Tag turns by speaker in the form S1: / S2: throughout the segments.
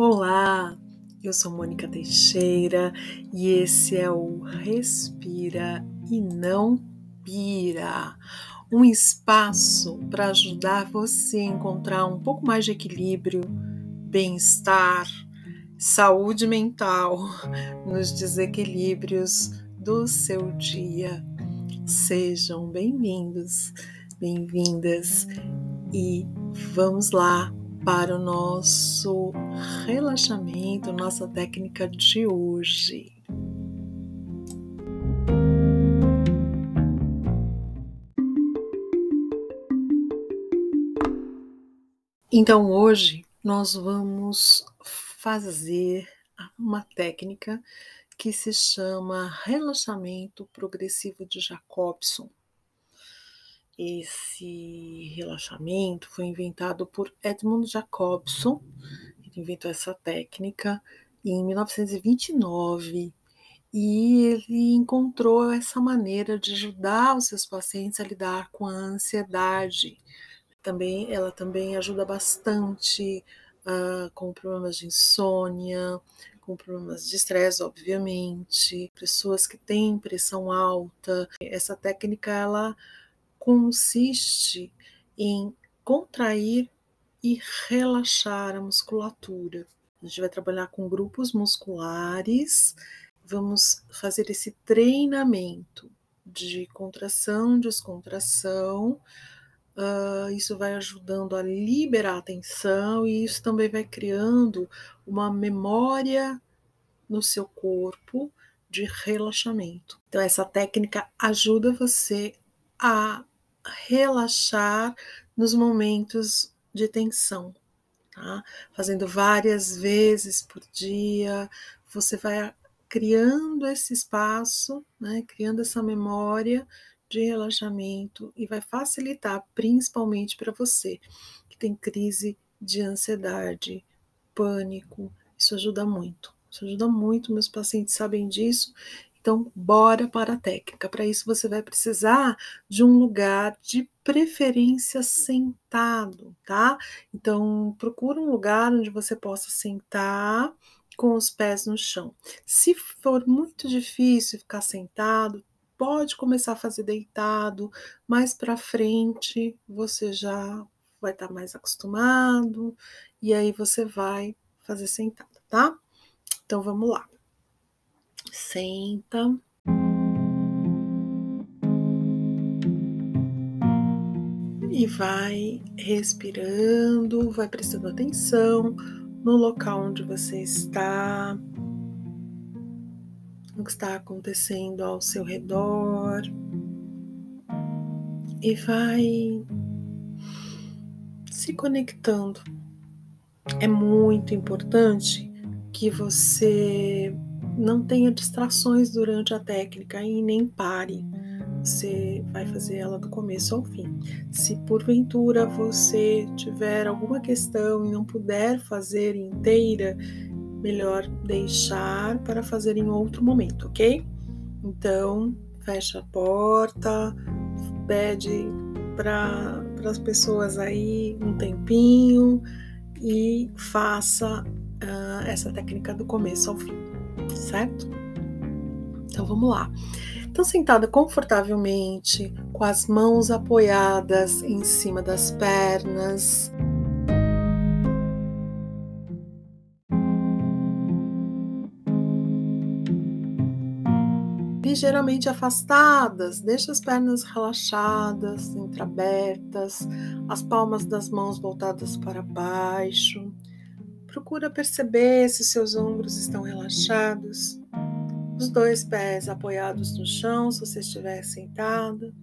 S1: Olá, eu sou Mônica Teixeira e esse é o Respira e Não Pira um espaço para ajudar você a encontrar um pouco mais de equilíbrio, bem-estar, saúde mental nos desequilíbrios do seu dia. Sejam bem-vindos, bem-vindas e vamos lá para o nosso relaxamento, nossa técnica de hoje. Então, hoje nós vamos fazer uma técnica que se chama relaxamento progressivo de Jacobson. Esse relaxamento foi inventado por Edmund Jacobson. Ele inventou essa técnica em 1929 e ele encontrou essa maneira de ajudar os seus pacientes a lidar com a ansiedade. Também, ela também ajuda bastante uh, com problemas de insônia, com problemas de estresse, obviamente, pessoas que têm pressão alta. Essa técnica ela consiste em contrair e relaxar a musculatura. A gente vai trabalhar com grupos musculares, vamos fazer esse treinamento de contração, descontração. Uh, isso vai ajudando a liberar a tensão e isso também vai criando uma memória no seu corpo de relaxamento. Então, essa técnica ajuda você a relaxar nos momentos de tensão, tá? Fazendo várias vezes por dia, você vai criando esse espaço, né? Criando essa memória de relaxamento e vai facilitar principalmente para você que tem crise de ansiedade, pânico. Isso ajuda muito. Isso ajuda muito, meus pacientes sabem disso então, bora para a técnica. Para isso, você vai precisar de um lugar de preferência sentado, tá? Então, procura um lugar onde você possa sentar com os pés no chão. Se for muito difícil ficar sentado, pode começar a fazer deitado, mais para frente você já vai estar tá mais acostumado e aí você vai fazer sentado, tá? Então vamos lá senta. E vai respirando, vai prestando atenção no local onde você está, no que está acontecendo ao seu redor. E vai se conectando. É muito importante que você não tenha distrações durante a técnica e nem pare. Você vai fazer ela do começo ao fim. Se porventura você tiver alguma questão e não puder fazer inteira, melhor deixar para fazer em outro momento, ok? Então, fecha a porta, pede para as pessoas aí um tempinho e faça uh, essa técnica do começo ao fim certo? Então vamos lá. Então, sentada confortavelmente, com as mãos apoiadas em cima das pernas. Ligeiramente afastadas, deixa as pernas relaxadas, entreabertas, as palmas das mãos voltadas para baixo. Procura perceber se seus ombros estão relaxados, os dois pés apoiados no chão, se você estiver sentado.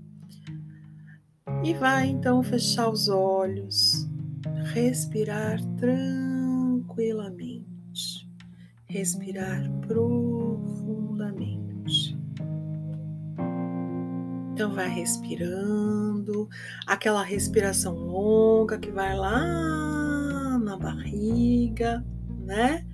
S1: E vai então fechar os olhos, respirar tranquilamente, respirar profundamente. Então vai respirando, aquela respiração longa que vai lá na barriga, né?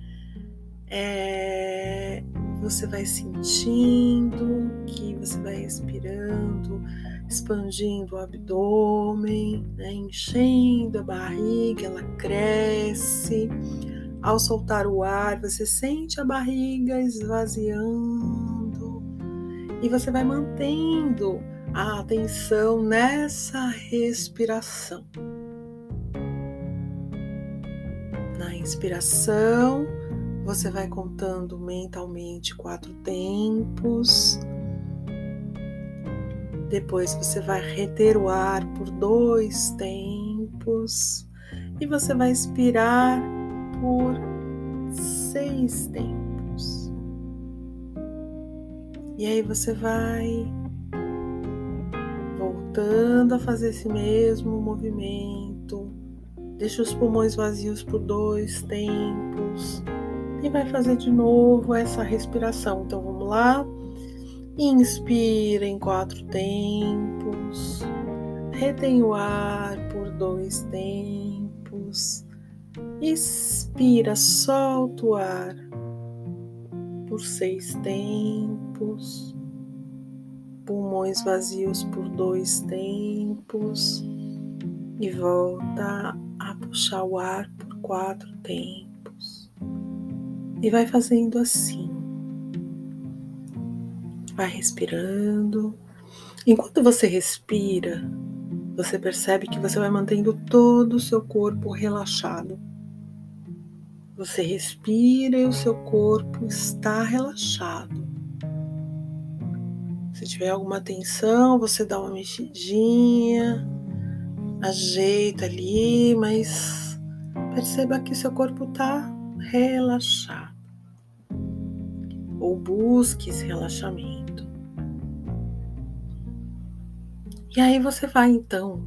S1: É, você vai sentindo que você vai respirando, expandindo o abdômen, né? enchendo a barriga, ela cresce, Ao soltar o ar, você sente a barriga esvaziando e você vai mantendo a atenção nessa respiração. Inspiração, você vai contando mentalmente quatro tempos. Depois você vai reter o ar por dois tempos e você vai expirar por seis tempos. E aí você vai voltando a fazer esse mesmo movimento. Deixa os pulmões vazios por dois tempos e vai fazer de novo essa respiração. Então vamos lá. Inspira em quatro tempos. Retém o ar por dois tempos. Expira, solta o ar por seis tempos. Pulmões vazios por dois tempos. E volta puxar o ar por quatro tempos. E vai fazendo assim. Vai respirando. Enquanto você respira, você percebe que você vai mantendo todo o seu corpo relaxado. Você respira e o seu corpo está relaxado. Se tiver alguma tensão, você dá uma mexidinha, ajeita ali, mas perceba que seu corpo está relaxado. Ou busque esse relaxamento. E aí você vai então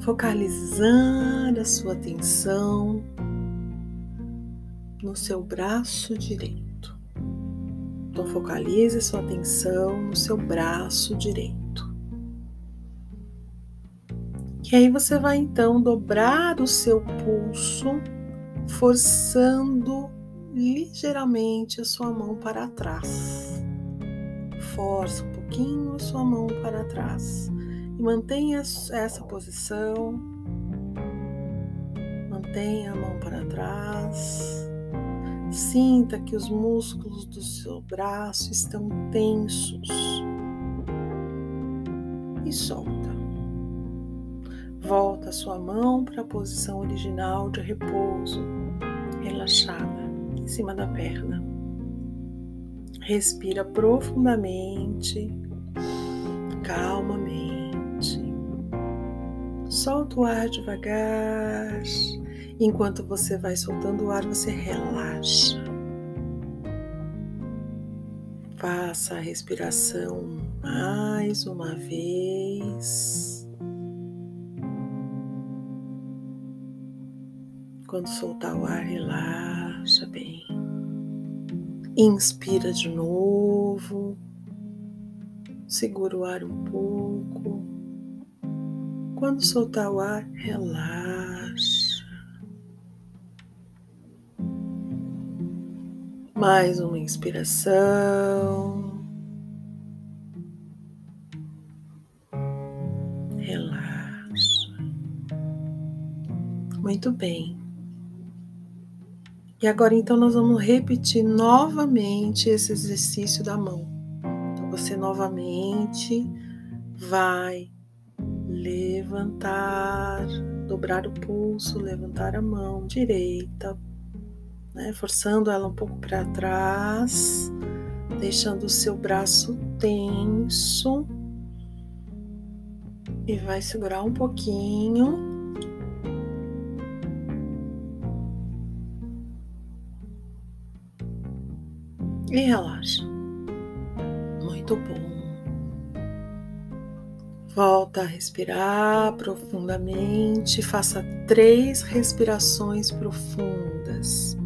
S1: focalizar a sua atenção no seu braço direito. Então focalize sua atenção no seu braço direito. E aí você vai então dobrar o seu pulso, forçando ligeiramente a sua mão para trás. Força um pouquinho a sua mão para trás e mantenha essa posição. Mantenha a mão para trás. Sinta que os músculos do seu braço estão tensos. E solta. Volta sua mão para a posição original de repouso, relaxada, em cima da perna. Respira profundamente, calmamente. Solta o ar devagar. Enquanto você vai soltando o ar, você relaxa. Faça a respiração mais uma vez. Quando soltar o ar, relaxa bem. Inspira de novo. Segura o ar um pouco. Quando soltar o ar, relaxa. Mais uma inspiração. Relaxa. Muito bem. E agora então nós vamos repetir novamente esse exercício da mão. Então você novamente vai levantar, dobrar o pulso, levantar a mão direita, né, forçando ela um pouco para trás, deixando o seu braço tenso e vai segurar um pouquinho. E relaxa. Muito bom. Volta a respirar profundamente. Faça três respirações profundas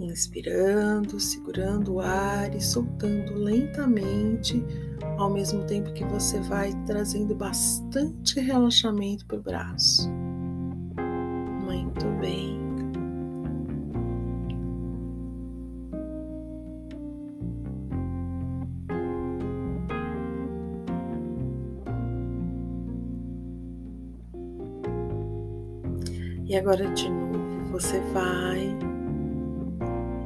S1: inspirando, segurando o ar e soltando lentamente, ao mesmo tempo que você vai trazendo bastante relaxamento para o braço. Muito bem. E agora de novo você vai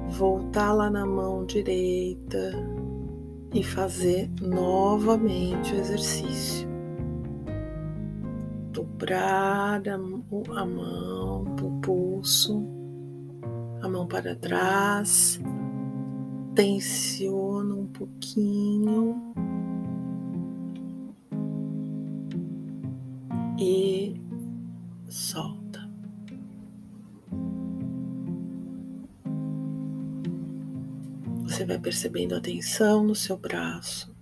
S1: voltar lá na mão direita e fazer novamente o exercício. Dobrar a, a mão, o pulso, a mão para trás, tensiona um pouquinho percebendo a tensão no seu braço.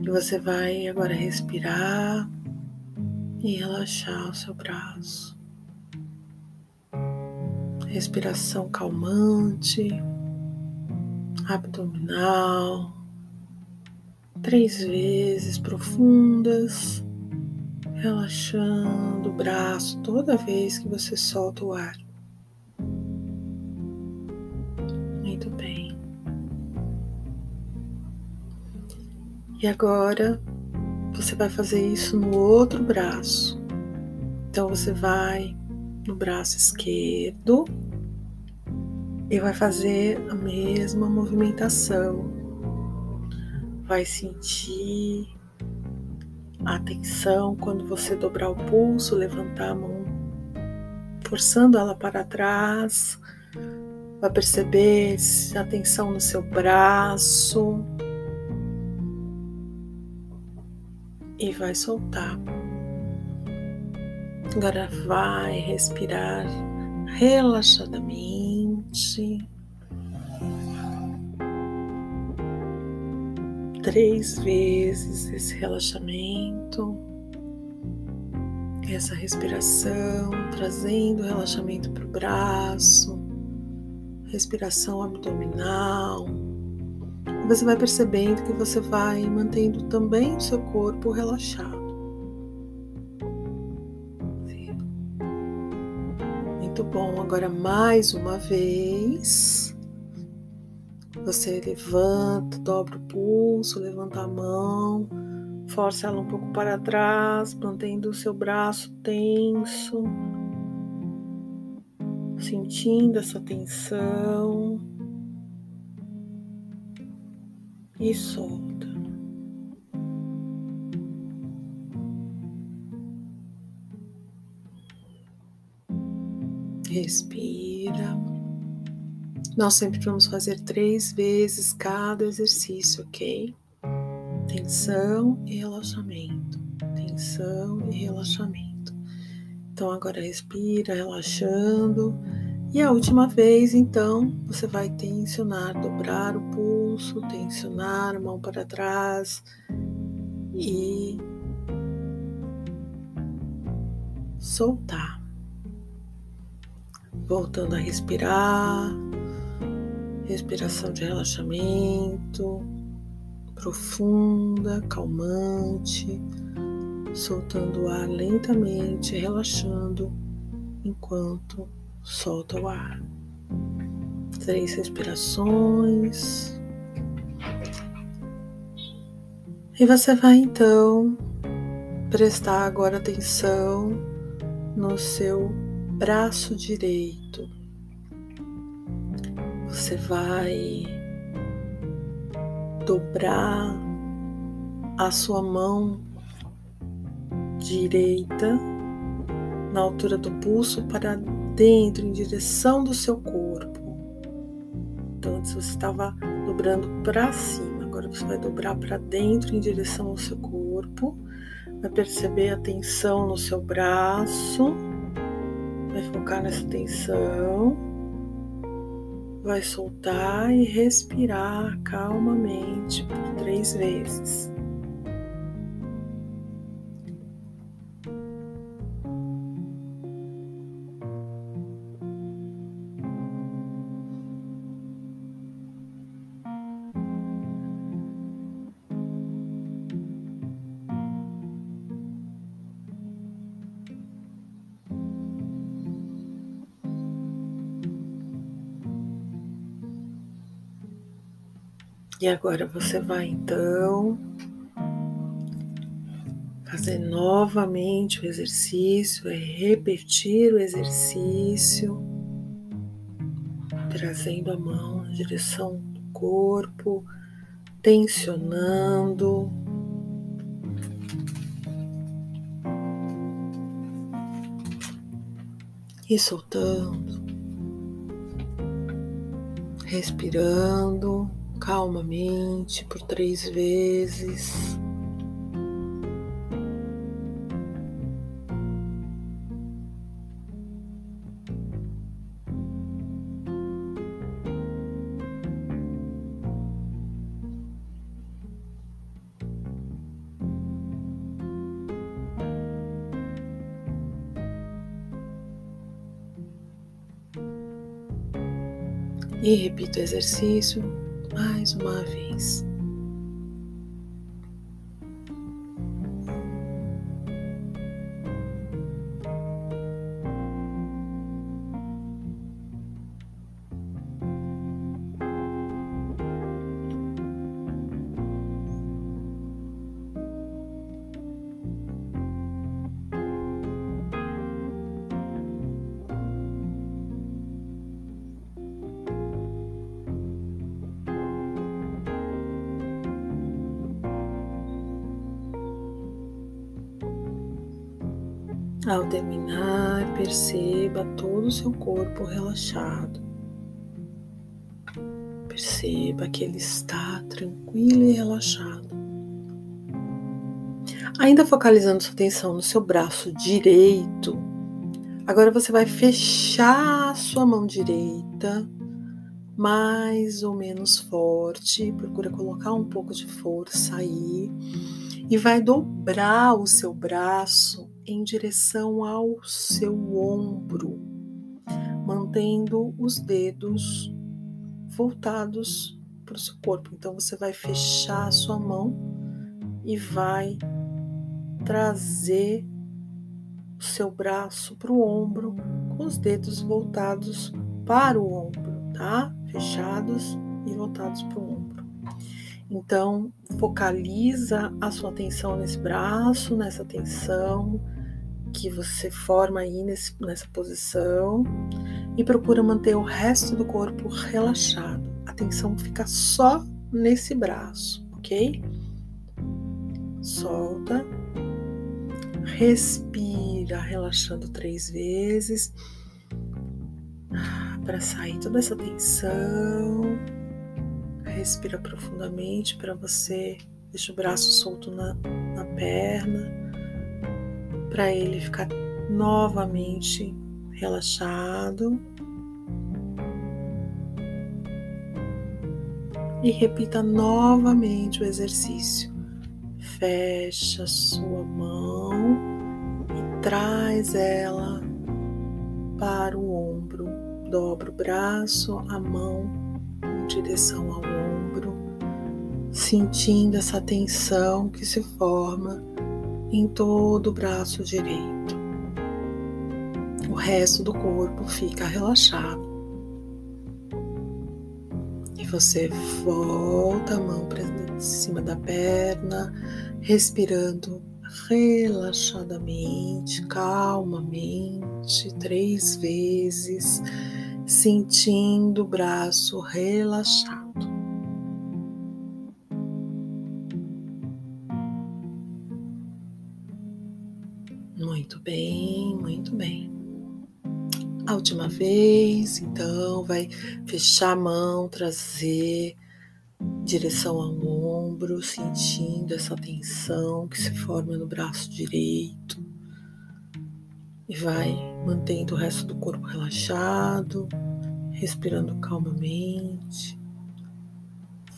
S1: E você vai agora respirar e relaxar o seu braço. Respiração calmante, abdominal, três vezes profundas relaxando o braço toda vez que você solta o ar. E agora você vai fazer isso no outro braço. Então você vai no braço esquerdo e vai fazer a mesma movimentação. Vai sentir Atenção quando você dobrar o pulso, levantar a mão, forçando ela para trás. Vai perceber a tensão no seu braço e vai soltar. Agora vai respirar relaxadamente. três vezes esse relaxamento, essa respiração, trazendo relaxamento para o braço, respiração abdominal. Você vai percebendo que você vai mantendo também o seu corpo relaxado. Muito bom. Agora mais uma vez. Você levanta, dobra o pulso, levanta a mão, força ela um pouco para trás, mantendo o seu braço tenso, sentindo essa tensão e solta. Respira. Nós sempre vamos fazer três vezes cada exercício, ok? Tensão e relaxamento, tensão e relaxamento. Então agora respira, relaxando. E a última vez, então, você vai tensionar, dobrar o pulso, tensionar mão para trás e soltar. Voltando a respirar, respiração de relaxamento profunda, calmante, soltando o ar lentamente, relaxando enquanto solta o ar. Três respirações. E você vai então prestar agora atenção no seu braço direito você vai dobrar a sua mão direita na altura do pulso para dentro, em direção do seu corpo. Então, antes você estava dobrando para cima, agora você vai dobrar para dentro, em direção ao seu corpo. Vai perceber a tensão no seu braço, vai focar nessa tensão vai soltar e respirar calmamente por três vezes. E agora você vai então fazer novamente o exercício, é repetir o exercício, trazendo a mão na direção do corpo, tensionando. E soltando, respirando calmamente por três vezes. E repito o exercício mais uma vez. Ao terminar, perceba todo o seu corpo relaxado. Perceba que ele está tranquilo e relaxado. Ainda focalizando sua atenção no seu braço direito, agora você vai fechar sua mão direita mais ou menos forte. Procura colocar um pouco de força aí e vai dobrar o seu braço em direção ao seu ombro, mantendo os dedos voltados para o seu corpo. Então você vai fechar a sua mão e vai trazer o seu braço para o ombro com os dedos voltados para o ombro, tá? Fechados e voltados para o ombro. Então, focaliza a sua atenção nesse braço, nessa tensão que você forma aí nesse, nessa posição e procura manter o resto do corpo relaxado. A atenção fica só nesse braço, ok? Solta. Respira, relaxando três vezes para sair toda essa tensão. Respira profundamente para você. Deixa o braço solto na, na perna para ele ficar novamente relaxado. E repita novamente o exercício. Fecha sua mão e traz ela para o ombro. Dobra o braço, a mão em direção ao ombro, sentindo essa tensão que se forma em todo o braço direito. O resto do corpo fica relaxado. E você volta a mão para cima da perna, respirando relaxadamente, calmamente, três vezes, sentindo o braço relaxado. A última vez, então, vai fechar a mão, trazer direção ao ombro, sentindo essa tensão que se forma no braço direito. E vai mantendo o resto do corpo relaxado, respirando calmamente.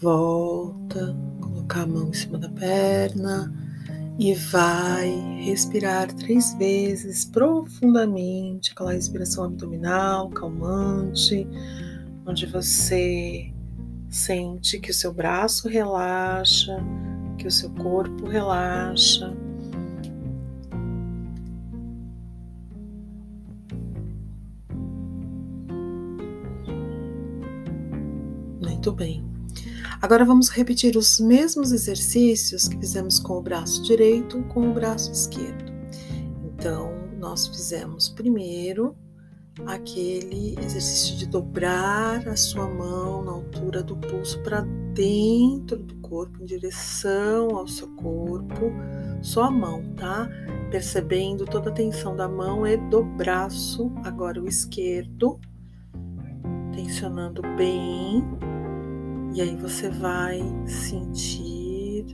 S1: Volta, colocar a mão em cima da perna e vai respirar três vezes profundamente, aquela respiração abdominal calmante, onde você sente que o seu braço relaxa, que o seu corpo relaxa. Muito bem. Agora vamos repetir os mesmos exercícios que fizemos com o braço direito com o braço esquerdo. Então, nós fizemos primeiro aquele exercício de dobrar a sua mão na altura do pulso para dentro do corpo, em direção ao seu corpo, só a mão, tá? Percebendo toda a tensão da mão e do braço, agora o esquerdo, tensionando bem, e aí você vai sentir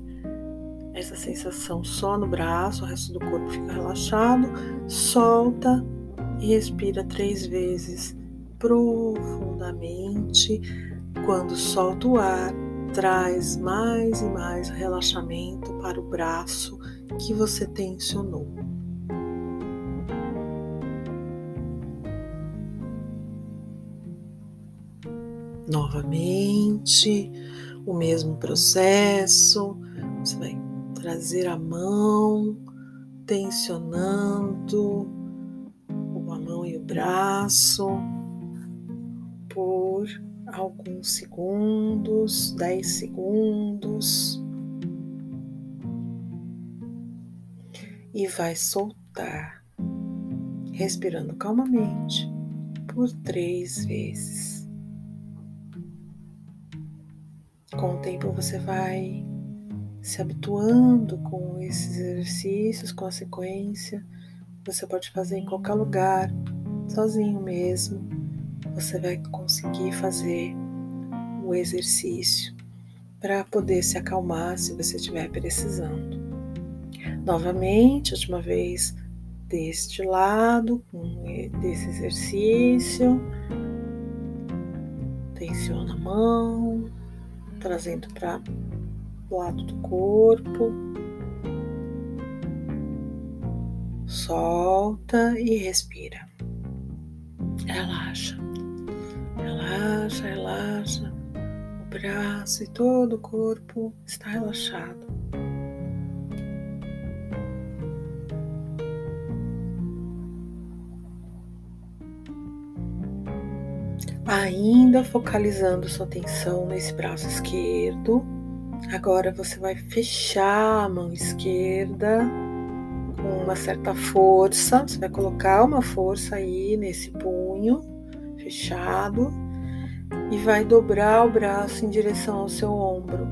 S1: essa sensação só no braço, o resto do corpo fica relaxado, solta e respira três vezes profundamente. Quando solta o ar, traz mais e mais relaxamento para o braço que você tensionou. Novamente, o mesmo processo. Você vai trazer a mão, tensionando braço por alguns segundos, 10 segundos. E vai soltar, respirando calmamente por três vezes. Com o tempo você vai se habituando com esses exercícios, com a sequência. Você pode fazer em qualquer lugar, sozinho mesmo, você vai conseguir fazer o exercício para poder se acalmar se você estiver precisando. Novamente, última vez deste lado, desse exercício. Tensiona a mão, trazendo para o lado do corpo. Solta e respira. Relaxa, relaxa, relaxa. O braço e todo o corpo está relaxado. Ainda focalizando sua atenção nesse braço esquerdo. Agora você vai fechar a mão esquerda com uma certa força. Você vai colocar uma força aí nesse punho fechado e vai dobrar o braço em direção ao seu ombro,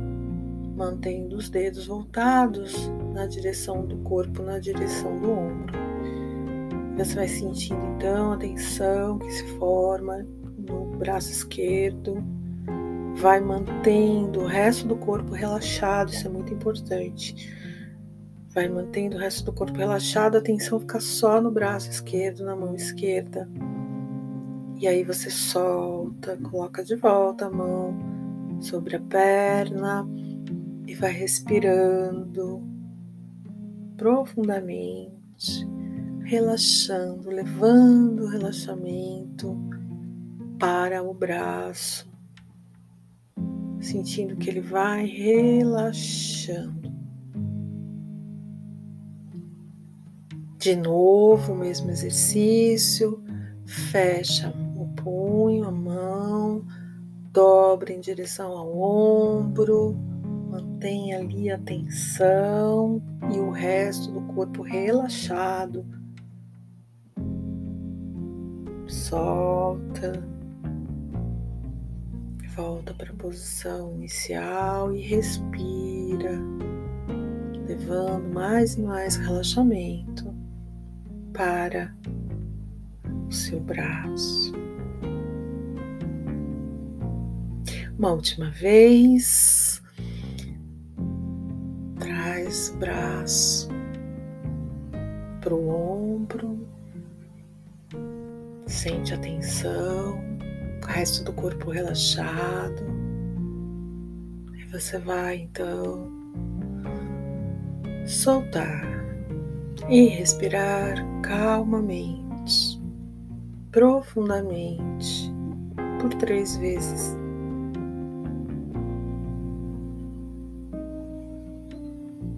S1: mantendo os dedos voltados na direção do corpo, na direção do ombro. Você vai sentindo então a tensão que se forma no braço esquerdo, vai mantendo o resto do corpo relaxado, isso é muito importante Vai mantendo o resto do corpo relaxado, a atenção fica só no braço esquerdo, na mão esquerda. E aí você solta, coloca de volta a mão sobre a perna e vai respirando profundamente, relaxando, levando o relaxamento para o braço, sentindo que ele vai relaxando. De novo, o mesmo exercício. Fecha o punho, a mão, dobra em direção ao ombro, mantém ali a tensão e o resto do corpo relaxado. Solta. Volta para a posição inicial e respira, levando mais e mais relaxamento para o seu braço. Uma última vez, traz o braço para o ombro, sente a tensão, o resto do corpo relaxado. E você vai então soltar e respirar calmamente, profundamente, por três vezes.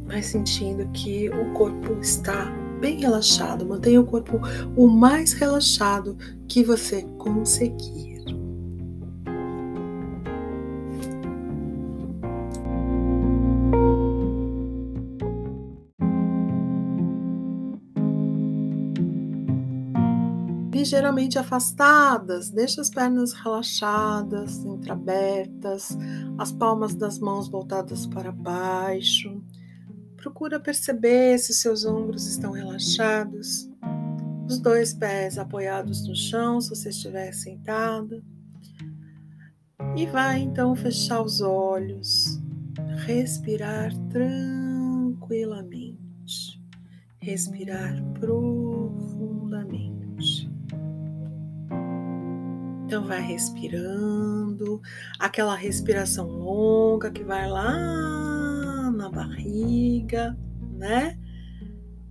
S1: Vai sentindo que o corpo está bem relaxado, mantenha o corpo o mais relaxado que você conseguir. Geralmente afastadas, deixa as pernas relaxadas, entreabertas, as palmas das mãos voltadas para baixo. Procura perceber se seus ombros estão relaxados, os dois pés apoiados no chão, se você estiver sentado. E vai então fechar os olhos, respirar tranquilamente, respirar profundamente. Então vai respirando, aquela respiração longa que vai lá barriga, né?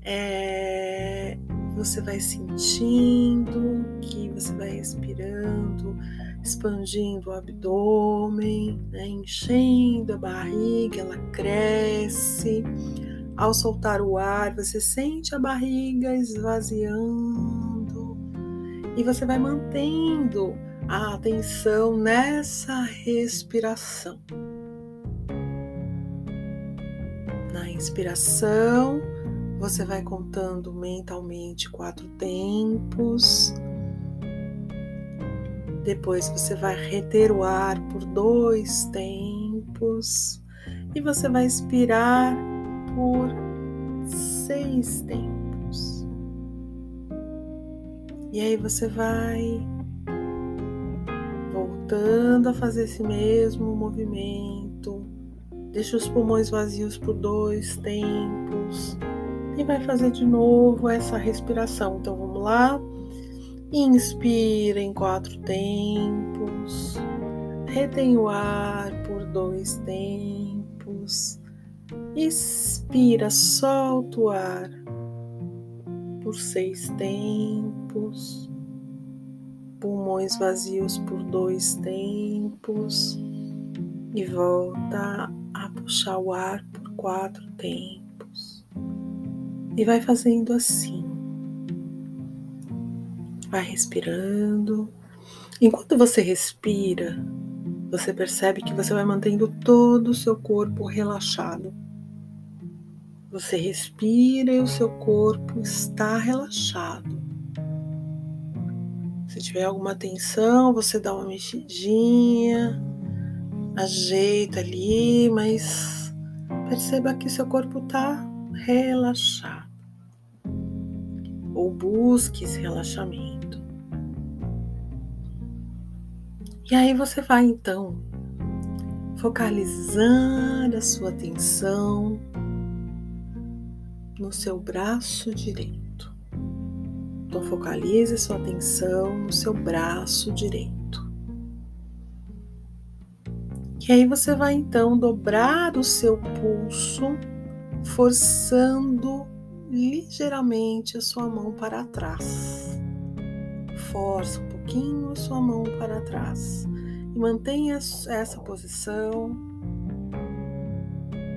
S1: É, você vai sentindo que você vai respirando, expandindo o abdômen, né? enchendo a barriga, ela cresce. Ao soltar o ar, você sente a barriga esvaziando e você vai mantendo a atenção nessa respiração. Na inspiração, você vai contando mentalmente quatro tempos. Depois você vai reter o ar por dois tempos. E você vai expirar por seis tempos. E aí você vai voltando a fazer esse mesmo movimento. Deixa os pulmões vazios por dois tempos e vai fazer de novo essa respiração. Então vamos lá. Inspira em quatro tempos. Retém o ar por dois tempos. Expira, solta o ar por seis tempos pulmões vazios por dois tempos e volta puxar o ar por quatro tempos. E vai fazendo assim. Vai respirando. Enquanto você respira, você percebe que você vai mantendo todo o seu corpo relaxado. Você respira e o seu corpo está relaxado. Se tiver alguma tensão, você dá uma mexidinha, ajeita ali, mas perceba que seu corpo está relaxado. Ou busque esse relaxamento. E aí você vai então focalizar a sua atenção no seu braço direito. Então focalize sua atenção no seu braço direito. E aí você vai então dobrar o seu pulso, forçando ligeiramente a sua mão para trás. Força um pouquinho a sua mão para trás e mantenha essa posição.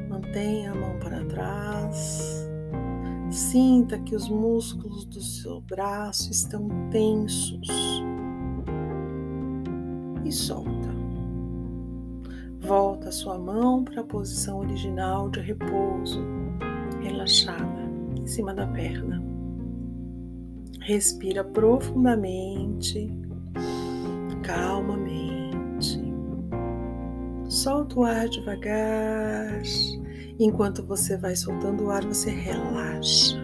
S1: Mantenha a mão para trás. Sinta que os músculos do seu braço estão tensos e solta. Volta sua mão para a posição original de repouso, relaxada, em cima da perna. Respira profundamente, calmamente. Solta o ar devagar Enquanto você vai soltando o ar, você relaxa.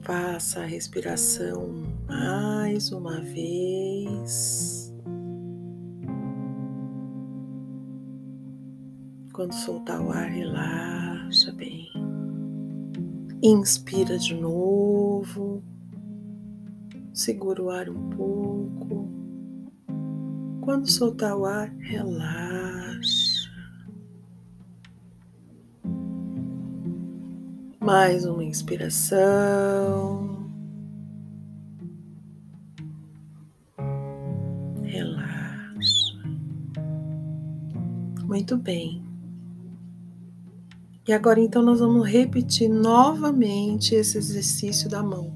S1: Faça a respiração mais uma vez. Quando soltar o ar, relaxa bem. Inspira de novo. Segura o ar um pouco. Quando soltar o ar, relaxa. Mais uma inspiração. Relaxa. Muito bem. E agora então nós vamos repetir novamente esse exercício da mão.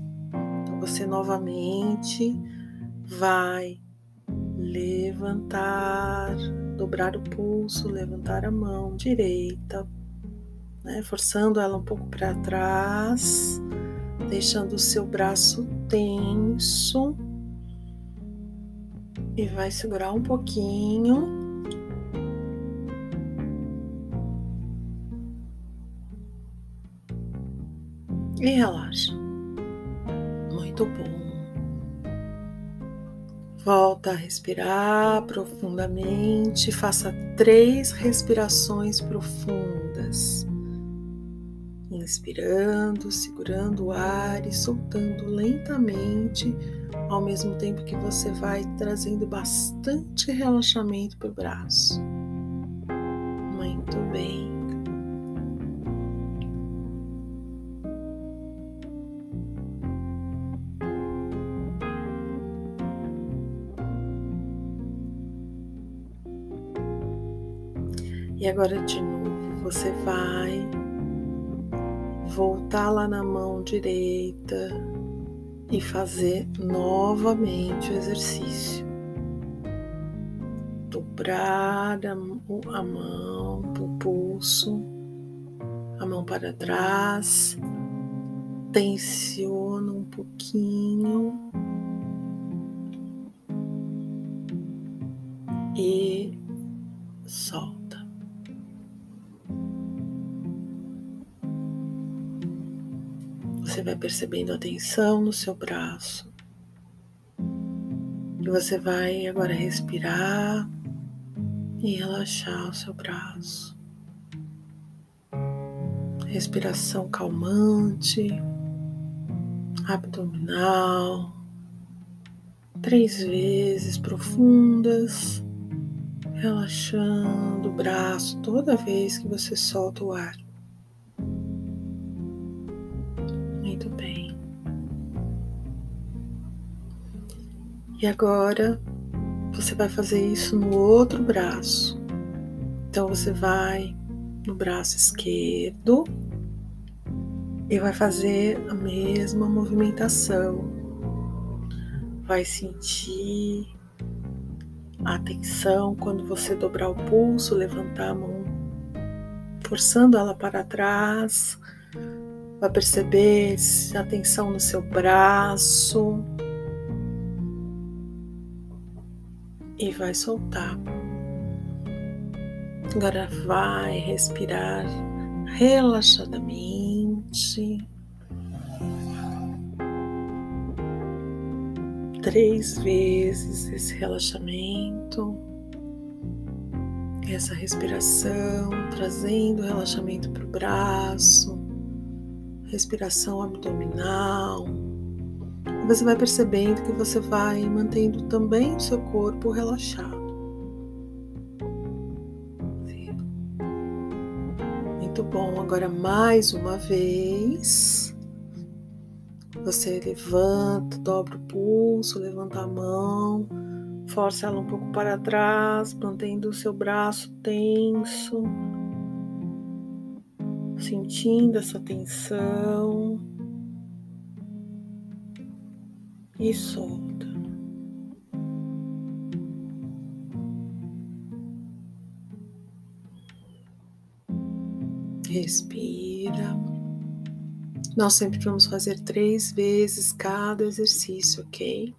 S1: Então você novamente vai levantar, dobrar o pulso, levantar a mão direita, né, forçando ela um pouco para trás, deixando o seu braço tenso e vai segurar um pouquinho. E relaxa. Muito bom. Volta a respirar profundamente. Faça três respirações profundas. Inspirando, segurando o ar e soltando lentamente, ao mesmo tempo que você vai trazendo bastante relaxamento para o braço. Muito bem. E agora de novo você vai voltar lá na mão direita e fazer novamente o exercício. Dobrar a, a mão, o pulso, a mão para trás, tensiona um pouquinho percebendo a tensão no seu braço. E você vai agora respirar e relaxar o seu braço. Respiração calmante, abdominal, três vezes profundas, relaxando o braço toda vez que você solta o ar. E agora você vai fazer isso no outro braço. Então você vai no braço esquerdo e vai fazer a mesma movimentação. Vai sentir a tensão quando você dobrar o pulso, levantar a mão, forçando ela para trás. Vai perceber a tensão no seu braço. E vai soltar. Agora vai respirar relaxadamente. Três vezes esse relaxamento, essa respiração, trazendo relaxamento para o braço, respiração abdominal você vai percebendo que você vai mantendo também o seu corpo relaxado. Muito bom. Agora mais uma vez. Você levanta, dobra o pulso, levanta a mão, força ela um pouco para trás, mantendo o seu braço tenso, sentindo essa tensão. E solta. Respira. Nós sempre vamos fazer três vezes cada exercício, ok?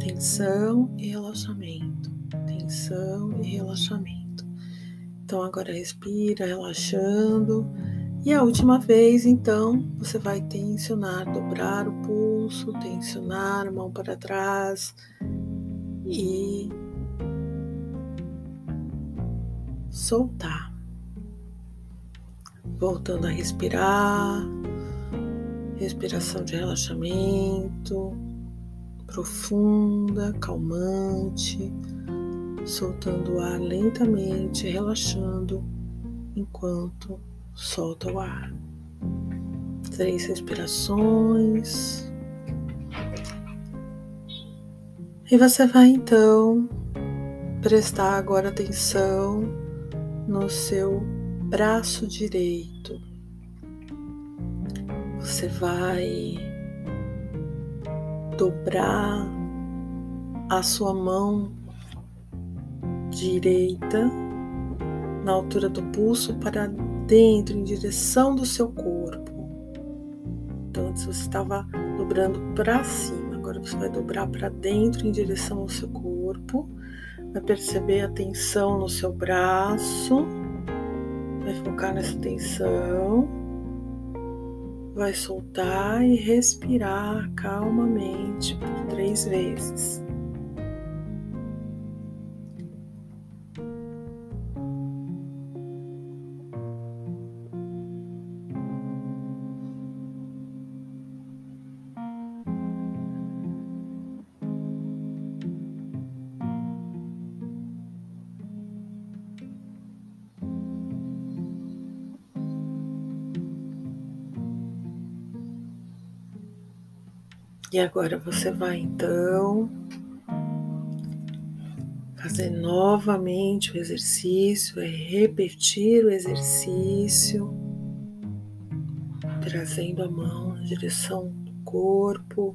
S1: Tensão e relaxamento. Tensão e relaxamento. Então agora respira, relaxando. E a última vez, então, você vai tensionar, dobrar o pulso, tensionar a mão para trás e soltar. Voltando a respirar, respiração de relaxamento profunda, calmante, soltando o ar lentamente, relaxando enquanto solta o ar. Três respirações. E você vai então prestar agora atenção no seu braço direito. Você vai dobrar a sua mão direita na altura do pulso para dentro, em direção do seu corpo. Então antes você estava dobrando para cima, agora você vai dobrar para dentro em direção ao seu corpo. Vai perceber a tensão no seu braço. Vai focar nessa tensão. Vai soltar e respirar calmamente por três vezes. E agora você vai então fazer novamente o exercício, é repetir o exercício, trazendo a mão na direção do corpo,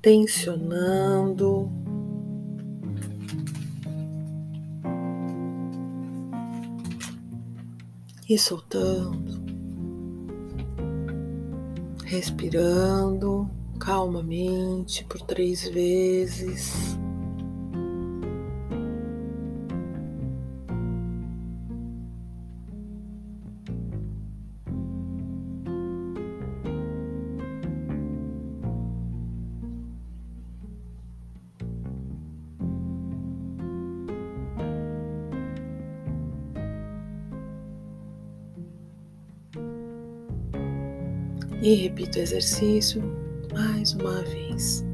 S1: tensionando. E soltando, respirando calmamente por três vezes. E repito o exercício mais uma vez.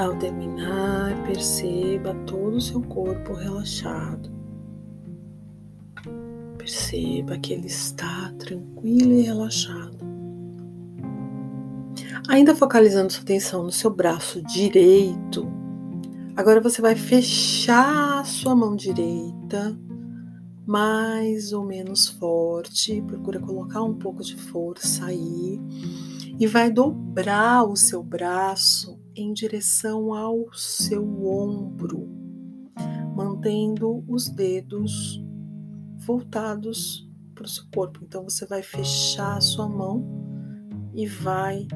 S1: Ao terminar, perceba todo o seu corpo relaxado. Perceba que ele está tranquilo e relaxado. Ainda focalizando sua atenção no seu braço direito, agora você vai fechar sua mão direita mais ou menos forte. Procura colocar um pouco de força aí e vai dobrar o seu braço em direção ao seu ombro, mantendo os dedos voltados para o seu corpo. Então você vai fechar a sua mão e vai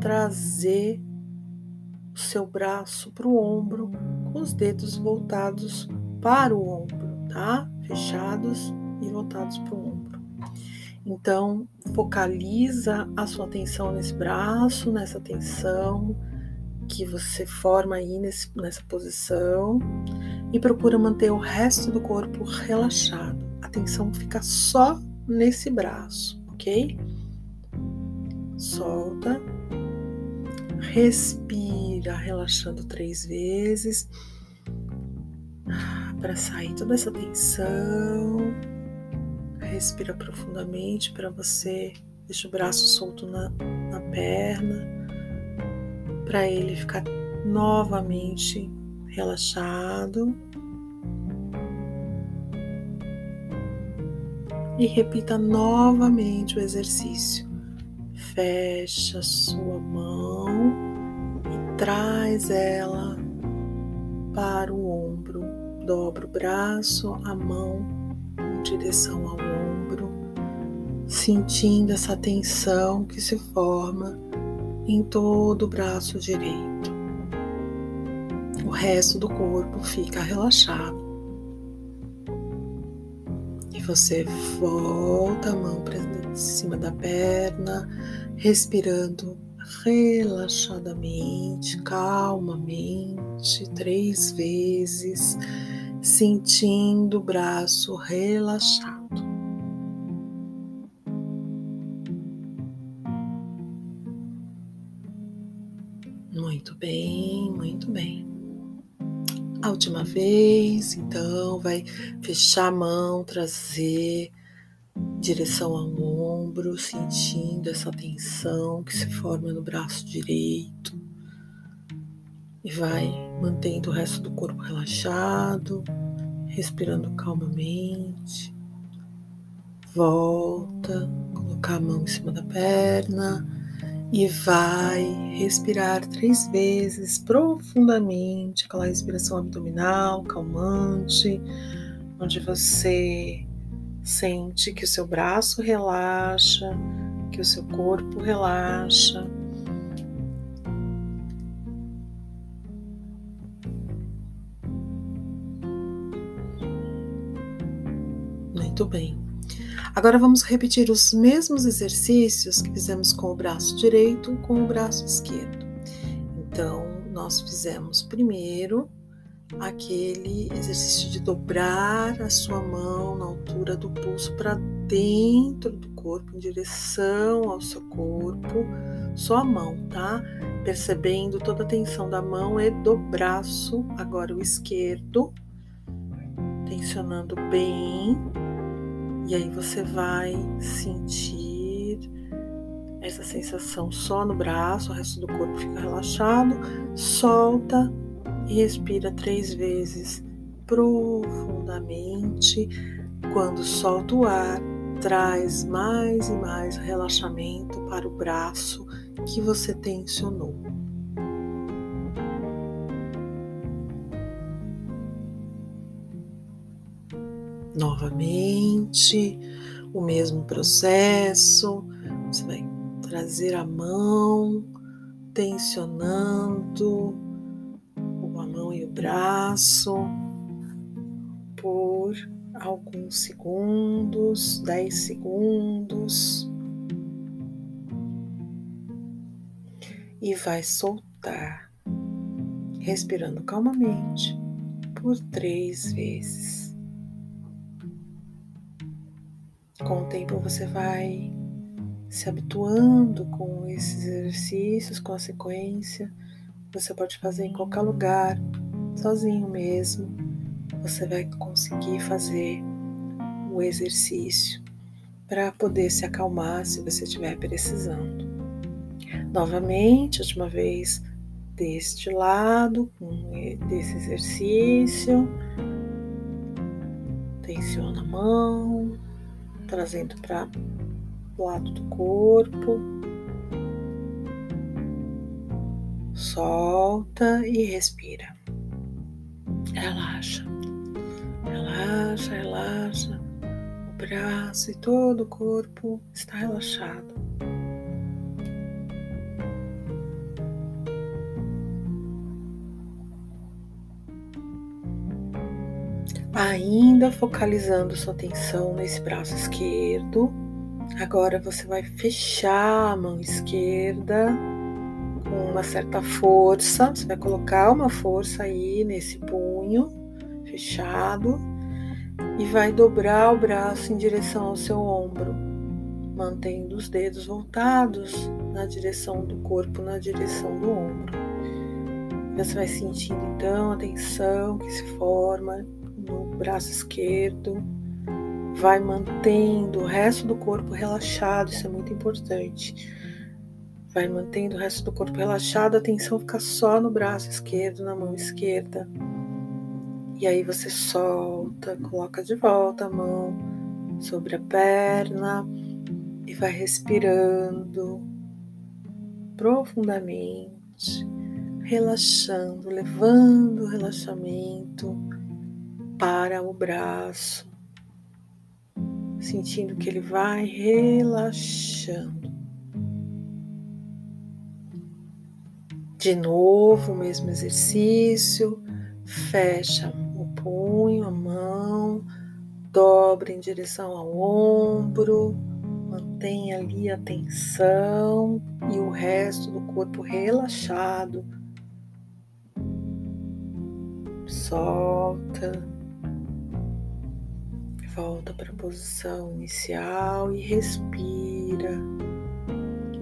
S1: trazer o seu braço para o ombro com os dedos voltados para o ombro, tá? Fechados e voltados para o ombro. Então, focaliza a sua atenção nesse braço, nessa tensão que você forma aí nesse, nessa posição e procura manter o resto do corpo relaxado. A atenção fica só nesse braço, ok? Solta, respira, relaxando três vezes para sair toda essa tensão. Respira profundamente para você. Deixa o braço solto na, na perna, para ele ficar novamente relaxado. E repita novamente o exercício. Fecha sua mão e traz ela para o ombro. Dobra o braço, a mão direção ao ombro, sentindo essa tensão que se forma em todo o braço direito. O resto do corpo fica relaxado. E você volta a mão para cima da perna, respirando relaxadamente, calmamente, três vezes, sentindo o braço relaxado. Muito bem, muito bem. A última vez, então, vai fechar a mão, trazer direção ao ombro, sentindo essa tensão que se forma no braço direito. E vai mantendo o resto do corpo relaxado, respirando calmamente. Volta, colocar a mão em cima da perna e vai respirar três vezes profundamente, aquela respiração abdominal, calmante, onde você sente que o seu braço relaxa, que o seu corpo relaxa. Muito bem. Agora vamos repetir os mesmos exercícios que fizemos com o braço direito com o braço esquerdo. Então, nós fizemos primeiro aquele exercício de dobrar a sua mão na altura do pulso para dentro do corpo, em direção ao seu corpo, só a mão, tá? Percebendo toda a tensão da mão e do braço, agora o esquerdo, tensionando bem e aí você vai sentir essa sensação só no braço, o resto do corpo fica relaxado. Solta e respira três vezes profundamente. Quando solta o ar, traz mais e mais relaxamento para o braço que você tensionou. Novamente, o mesmo processo, você vai trazer a mão, tensionando a mão e o braço por alguns segundos, 10 segundos. E vai soltar, respirando calmamente por três vezes. Com o tempo você vai se habituando com esses exercícios, com a sequência. Você pode fazer em qualquer lugar, sozinho mesmo. Você vai conseguir fazer o exercício para poder se acalmar se você estiver precisando. Novamente, última vez deste lado, desse exercício. Tensiona a mão, trazendo para o lado do corpo. Solta e respira. Relaxa, relaxa, relaxa. O braço e todo o corpo está relaxado. Ainda focalizando sua atenção nesse braço esquerdo. Agora você vai fechar a mão esquerda com uma certa força. Você vai colocar uma força aí nesse punho fechado e vai dobrar o braço em direção ao seu ombro, mantendo os dedos voltados na direção do corpo, na direção do ombro. Você vai sentindo então a tensão que se forma braço esquerdo. Vai mantendo o resto do corpo relaxado, isso é muito importante. Vai mantendo o resto do corpo relaxado, a atenção fica só no braço esquerdo, na mão esquerda. E aí você solta, coloca de volta a mão sobre a perna e vai respirando profundamente, relaxando, levando o relaxamento para o braço, sentindo que ele vai relaxando. De novo, o mesmo exercício, fecha o punho, a mão, dobra em direção ao ombro, mantém ali a tensão e o resto do corpo relaxado. Solta volta para a posição inicial e respira,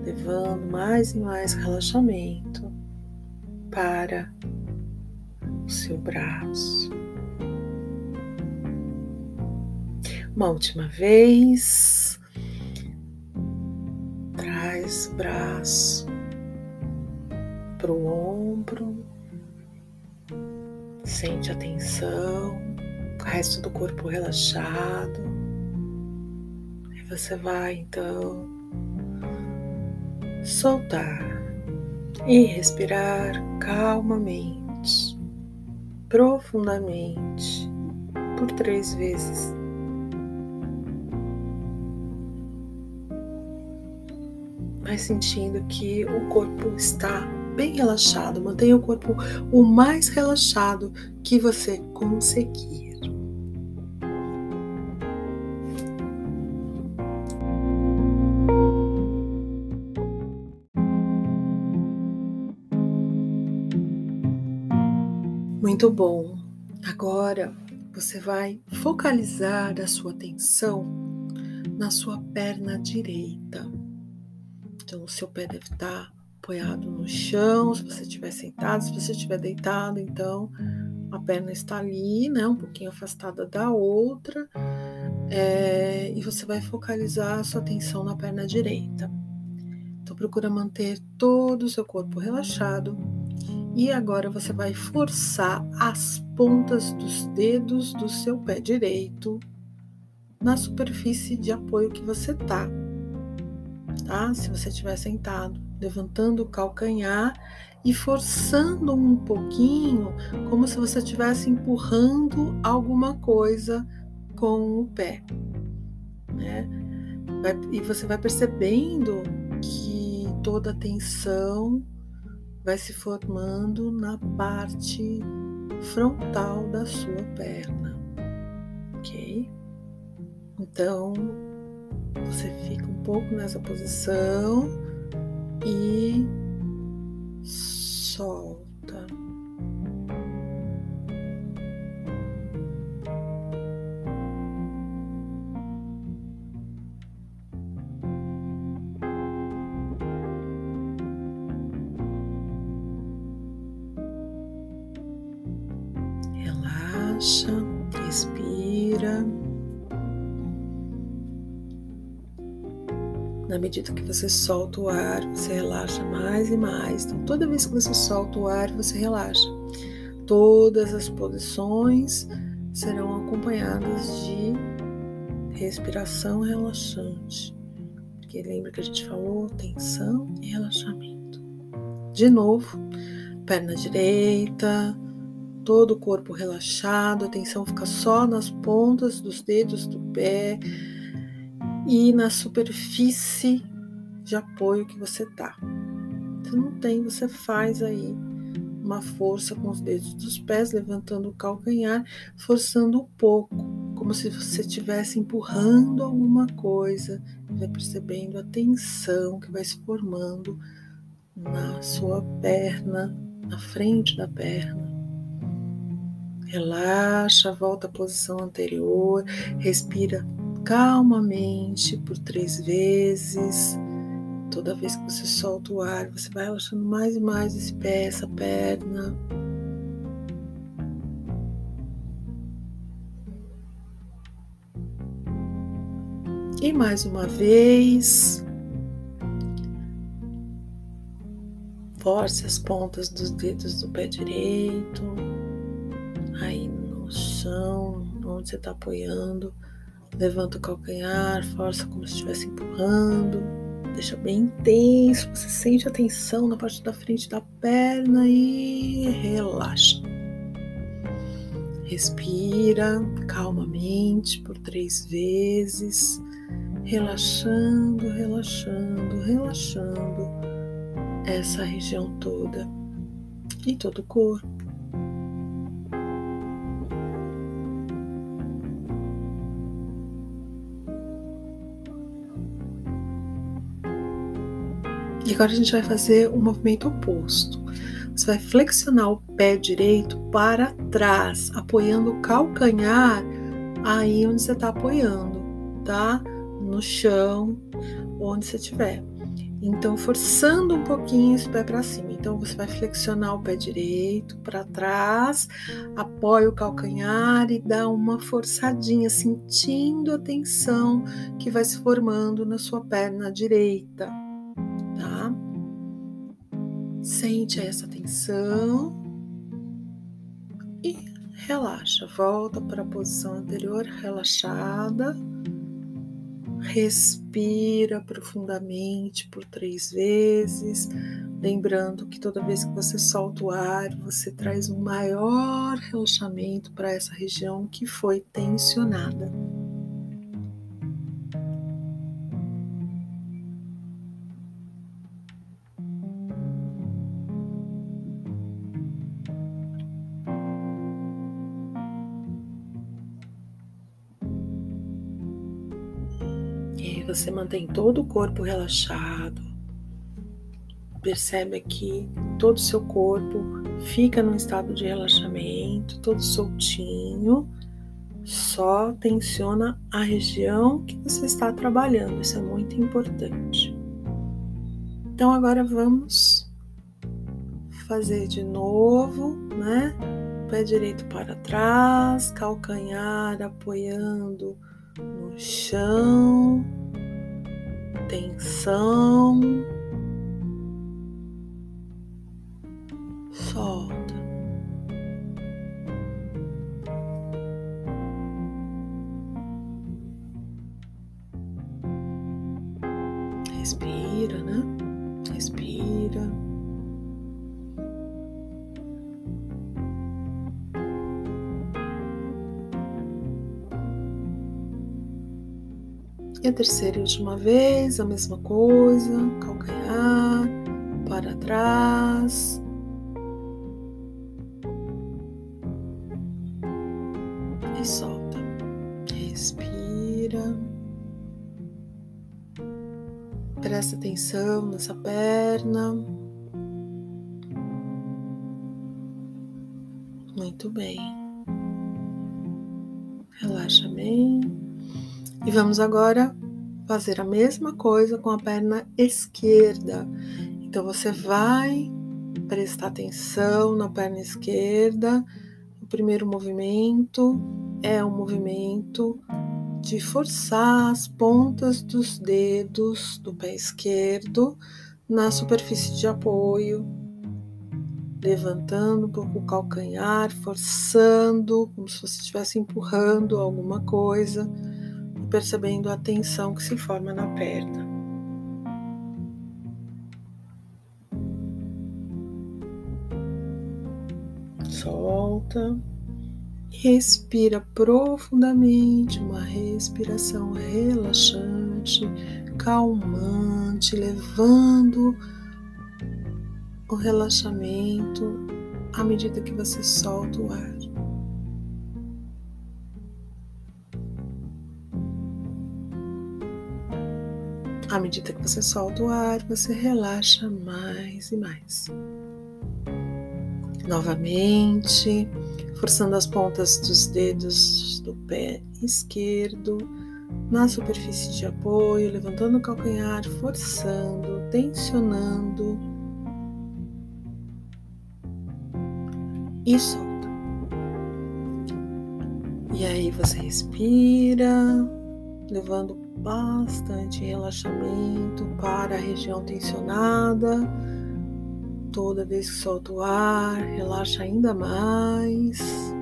S1: levando mais e mais relaxamento para o seu braço. Uma última vez. Traz o braço para o ombro. Sente a tensão, o resto do corpo relaxado. E você vai então soltar e respirar calmamente, profundamente, por três vezes. Vai sentindo que o corpo está bem relaxado. Mantenha o corpo o mais relaxado que você conseguir. Muito bom. Agora você vai focalizar a sua atenção na sua perna direita. Então, o seu pé deve estar apoiado no chão, se você estiver sentado, se você estiver deitado, então a perna está ali, né, um pouquinho afastada da outra, é, e você vai focalizar a sua atenção na perna direita. Então, procura manter todo o seu corpo relaxado e agora você vai forçar as pontas dos dedos do seu pé direito na superfície de apoio que você tá. Tá? Se você estiver sentado, levantando o calcanhar e forçando um pouquinho, como se você estivesse empurrando alguma coisa com o pé, né? e você vai percebendo que toda a tensão vai se formando na parte frontal da sua perna, ok? Então você fica um pouco nessa posição e solta. Relaxa, respira. Na medida que você solta o ar, você relaxa mais e mais. Então, toda vez que você solta o ar, você relaxa. Todas as posições serão acompanhadas de respiração relaxante. Porque lembra que a gente falou tensão e relaxamento. De novo, perna direita, todo o corpo relaxado, a atenção fica só nas pontas dos dedos do pé e na superfície de apoio que você tá. Se não tem, você faz aí uma força com os dedos dos pés, levantando o calcanhar, forçando um pouco, como se você estivesse empurrando alguma coisa, vai percebendo a tensão que vai se formando na sua perna, na frente da perna. Relaxa, volta à posição anterior, respira calmamente por três vezes. Toda vez que você solta o ar, você vai relaxando mais e mais esse pé, essa perna. E mais uma vez, force as pontas dos dedos do pé direito aí no chão, onde você está apoiando. Levanta o calcanhar, força como se estivesse empurrando. Deixa bem intenso. Você sente a tensão na parte da frente da perna e relaxa. Respira calmamente por três vezes, relaxando, relaxando, relaxando essa região toda e todo o corpo. E agora a gente vai fazer o movimento oposto. Você vai flexionar o pé direito para trás, apoiando o calcanhar aí onde você está apoiando, tá? No chão, onde você estiver. Então, forçando um pouquinho esse pé para cima. Então, você vai flexionar o pé direito para trás, apoia o calcanhar e dá uma forçadinha, sentindo a tensão que vai se formando na sua perna direita, tá? Sente essa tensão e relaxa. Volta para a posição anterior, relaxada. Respira profundamente por três vezes, lembrando que toda vez que você solta o ar, você traz um maior relaxamento para essa região que foi tensionada. Você mantém todo o corpo relaxado. Percebe que todo o seu corpo fica num estado de relaxamento, todo soltinho. Só tensiona a região que você está trabalhando. Isso é muito importante. Então agora vamos fazer de novo, né? Pé direito para trás, calcanhar apoiando no chão atenção. Solta. Respira, né? Terceira e última vez, a mesma coisa, calcanhar, para trás. E solta. Respira. Presta atenção nessa perna. Muito bem. Relaxa bem. E vamos agora fazer a mesma coisa com a perna esquerda. Então você vai prestar atenção na perna esquerda. O primeiro movimento é um movimento de forçar as pontas dos dedos do pé esquerdo na superfície de apoio, levantando um pouco o calcanhar, forçando, como se você estivesse empurrando alguma coisa percebendo a tensão que se forma na perna. Solta. Respira profundamente, uma respiração relaxante, calmante, levando o relaxamento à medida que você solta o ar. À medida que você solta o ar, você relaxa mais e mais. Novamente, forçando as pontas dos dedos do pé esquerdo na superfície de apoio, levantando o calcanhar, forçando, tensionando e solta. E aí você respira, levando bastante relaxamento para a região tensionada. Toda vez que solta o ar, relaxa ainda mais.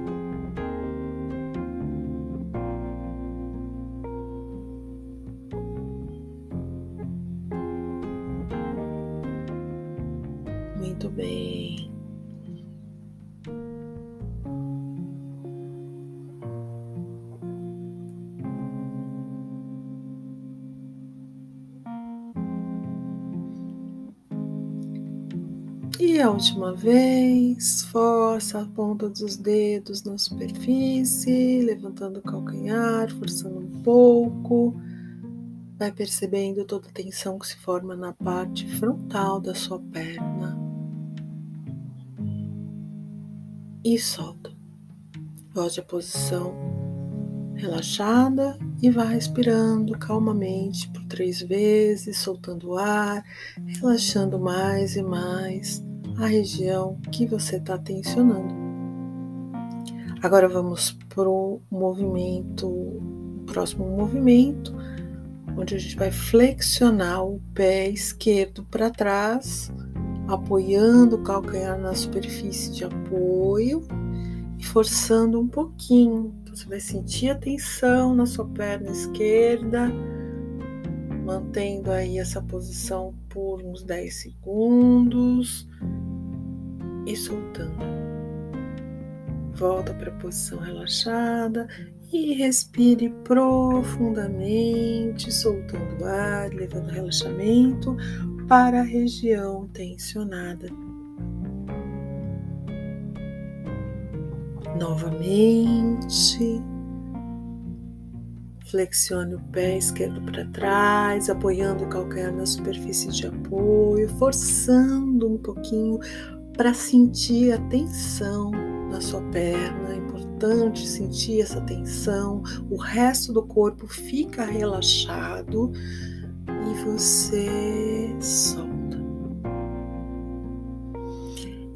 S1: Última vez, força a ponta dos dedos na superfície, levantando o calcanhar, forçando um pouco. Vai percebendo toda a tensão que se forma na parte frontal da sua perna. E solta. Volte à posição relaxada e vá respirando calmamente por três vezes, soltando o ar, relaxando mais e mais a região que você está tensionando. Agora vamos para o movimento, próximo movimento, onde a gente vai flexionar o pé esquerdo para trás, apoiando o calcanhar na superfície de apoio e forçando um pouquinho. Então, você vai sentir a tensão na sua perna esquerda, mantendo aí essa posição por uns 10 segundos e soltando. Volta para a posição relaxada e respire profundamente, soltando o ar, levando relaxamento para a região tensionada. Novamente, flexione o pé esquerdo para trás, apoiando o calcanhar na superfície de apoio, forçando um pouquinho para sentir a tensão na sua perna. É importante sentir essa tensão. O resto do corpo fica relaxado e você solta.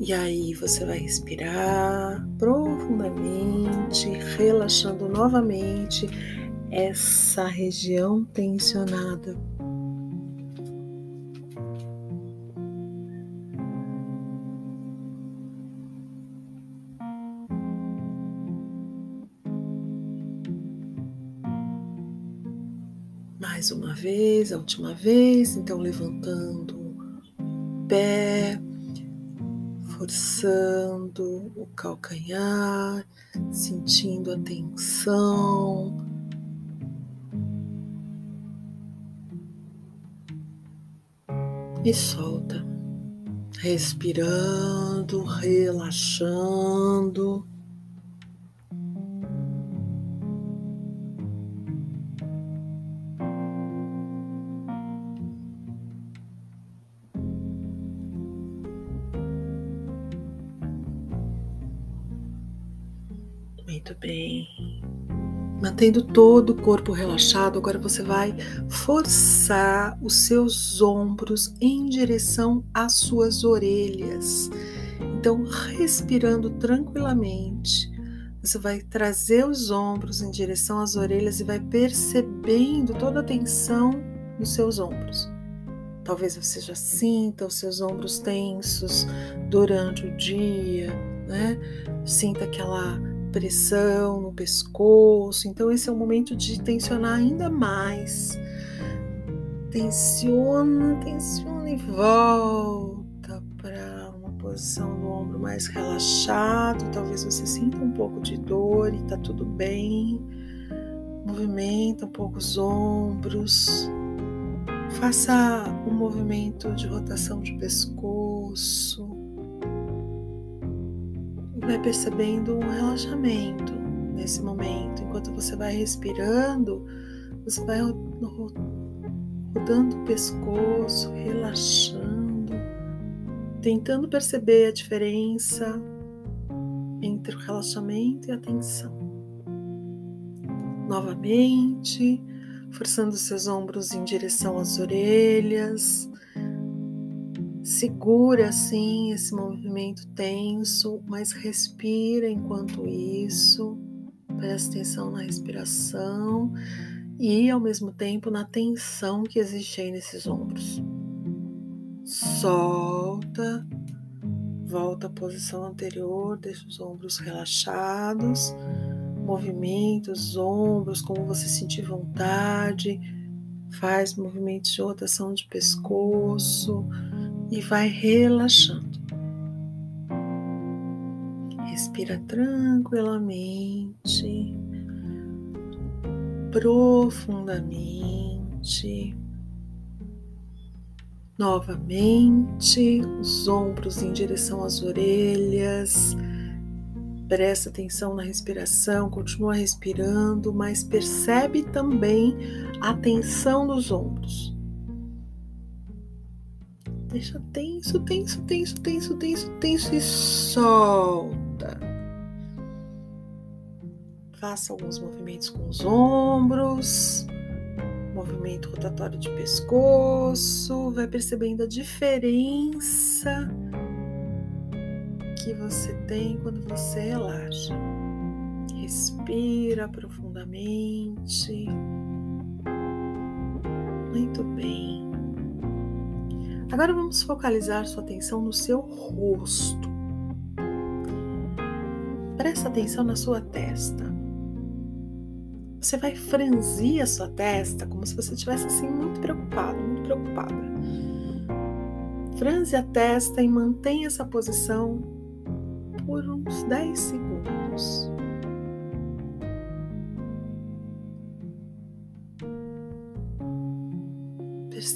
S1: E aí você vai respirar profundamente, relaxando novamente essa região tensionada. mais uma vez, a última vez, então levantando o pé, forçando o calcanhar, sentindo a tensão. E solta, respirando, relaxando. Muito bem. Mantendo todo o corpo relaxado, agora você vai forçar os seus ombros em direção às suas orelhas. Então, respirando tranquilamente, você vai trazer os ombros em direção às orelhas e vai percebendo toda a tensão nos seus ombros. Talvez você já sinta os seus ombros tensos durante o dia, né? Sinta aquela pressão no pescoço. Então, esse é o momento de tensionar ainda mais. Tensiona, tensiona e volta para uma posição do ombro mais relaxado. Talvez você sinta um pouco de dor e tá tudo bem. Movimenta um pouco os ombros. Faça um movimento de rotação de pescoço vai percebendo um relaxamento nesse momento. Enquanto você vai respirando, você vai rodando o pescoço, relaxando, tentando perceber a diferença entre o relaxamento e a tensão. Novamente, forçando seus ombros em direção às orelhas, Segura assim esse movimento tenso, mas respira enquanto isso. Presta atenção na respiração e ao mesmo tempo na tensão que existe aí nesses ombros. Solta, volta à posição anterior, deixa os ombros relaxados, movimenta os ombros como você sentir vontade, faz movimentos de rotação de pescoço e vai relaxando. Respira tranquilamente, profundamente. Novamente, os ombros em direção às orelhas. Presta atenção na respiração, continua respirando, mas percebe também a tensão dos ombros. Deixa tenso, tenso, tenso, tenso, tenso, tenso e solta. Faça alguns movimentos com os ombros, movimento rotatório de pescoço, vai percebendo a diferença que você tem quando você relaxa. Respira profundamente. Muito bem. Agora vamos focalizar sua atenção no seu rosto. Presta atenção na sua testa. Você vai franzir a sua testa como se você estivesse assim muito preocupado, muito preocupada. Franze a testa e mantenha essa posição por uns 10 segundos.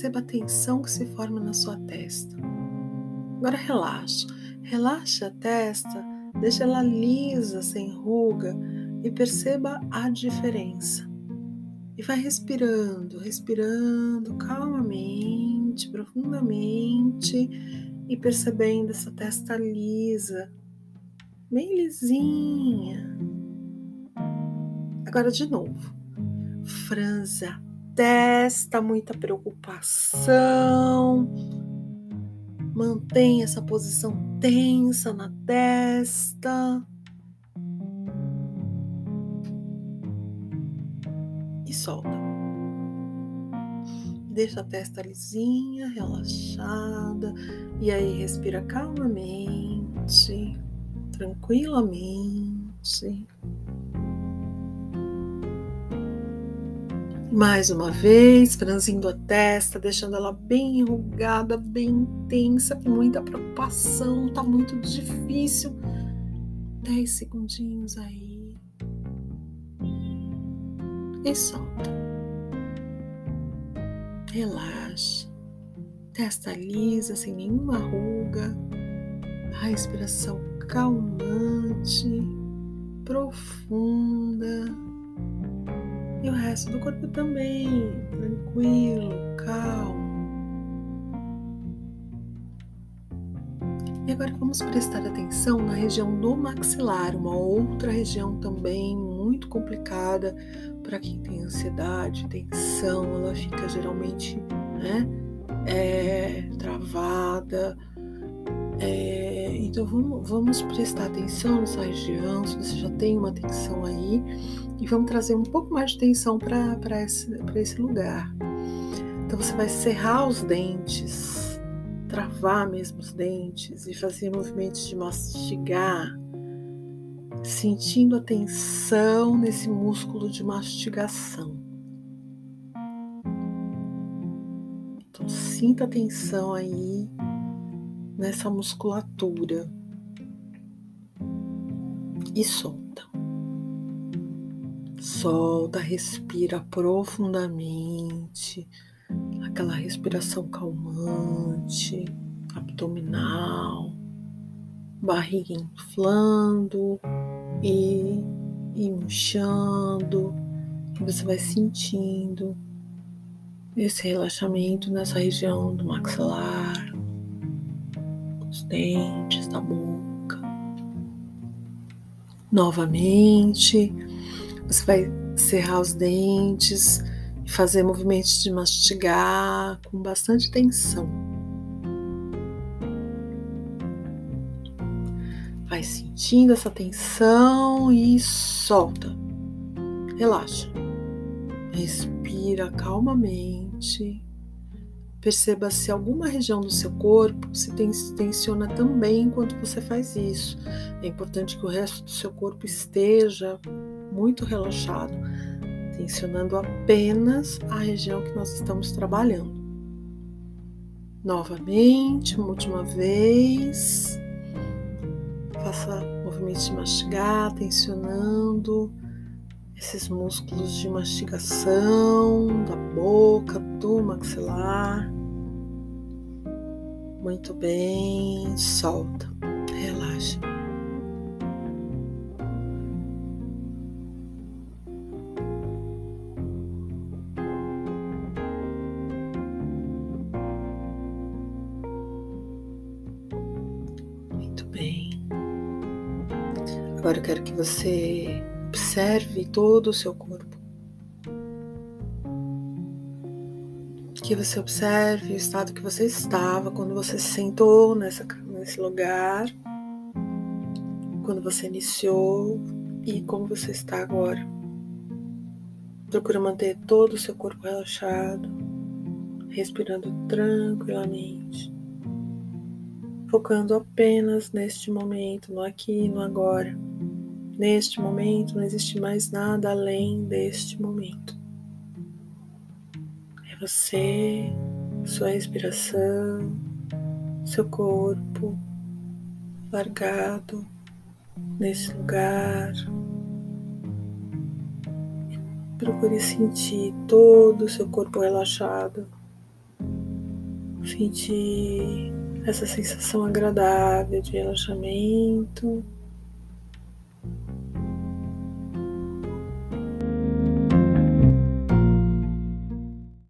S1: Perceba a tensão que se forma na sua testa. Agora relaxa. Relaxa a testa, deixa ela lisa, sem ruga e perceba a diferença. E vai respirando, respirando calmamente, profundamente e percebendo essa testa lisa, bem lisinha. Agora de novo. Franza testa, muita preocupação. Mantenha essa posição tensa na testa. E solta. Deixa a testa lisinha, relaxada. E aí respira calmamente, tranquilamente. Mais uma vez, franzindo a testa, deixando ela bem enrugada, bem tensa, com muita preocupação, tá muito difícil. Dez segundinhos aí. E solta. Relaxa. Testa lisa, sem nenhuma ruga. A respiração calmante, profunda e o resto do corpo também, tranquilo, calmo. E agora vamos prestar atenção na região do maxilar, uma outra região também muito complicada para quem tem ansiedade, tensão, ela fica geralmente né, é, travada. É, então vamos, vamos prestar atenção nessa região, se você já tem uma tensão aí, e vamos trazer um pouco mais de atenção para esse, esse lugar. Então você vai cerrar os dentes, travar mesmo os dentes e fazer movimentos de mastigar, sentindo a tensão nesse músculo de mastigação. Então sinta a tensão aí nessa musculatura e solta solta, respira profundamente, aquela respiração calmante, abdominal, barriga inflando e, e murchando, você vai sentindo esse relaxamento nessa região do maxilar, os dentes, da boca. Novamente, você vai cerrar os dentes e fazer movimentos de mastigar com bastante tensão. Vai sentindo essa tensão e solta. Relaxa. Respira calmamente. Perceba se alguma região do seu corpo se tensiona também enquanto você faz isso. É importante que o resto do seu corpo esteja muito relaxado, tensionando apenas a região que nós estamos trabalhando. Novamente, uma última vez. Faça movimentos de mastigar, tensionando esses músculos de mastigação da boca, do maxilar. Muito bem, solta, relaxa. Agora eu quero que você Observe todo o seu corpo. Que você observe o estado que você estava quando você se sentou nessa, nesse lugar, quando você iniciou e como você está agora. Procura manter todo o seu corpo relaxado, respirando tranquilamente, focando apenas neste momento, no aqui e no agora. Neste momento não existe mais nada além deste momento. É você, sua respiração, seu corpo largado nesse lugar. Procure sentir todo o seu corpo relaxado. Sentir essa sensação agradável de relaxamento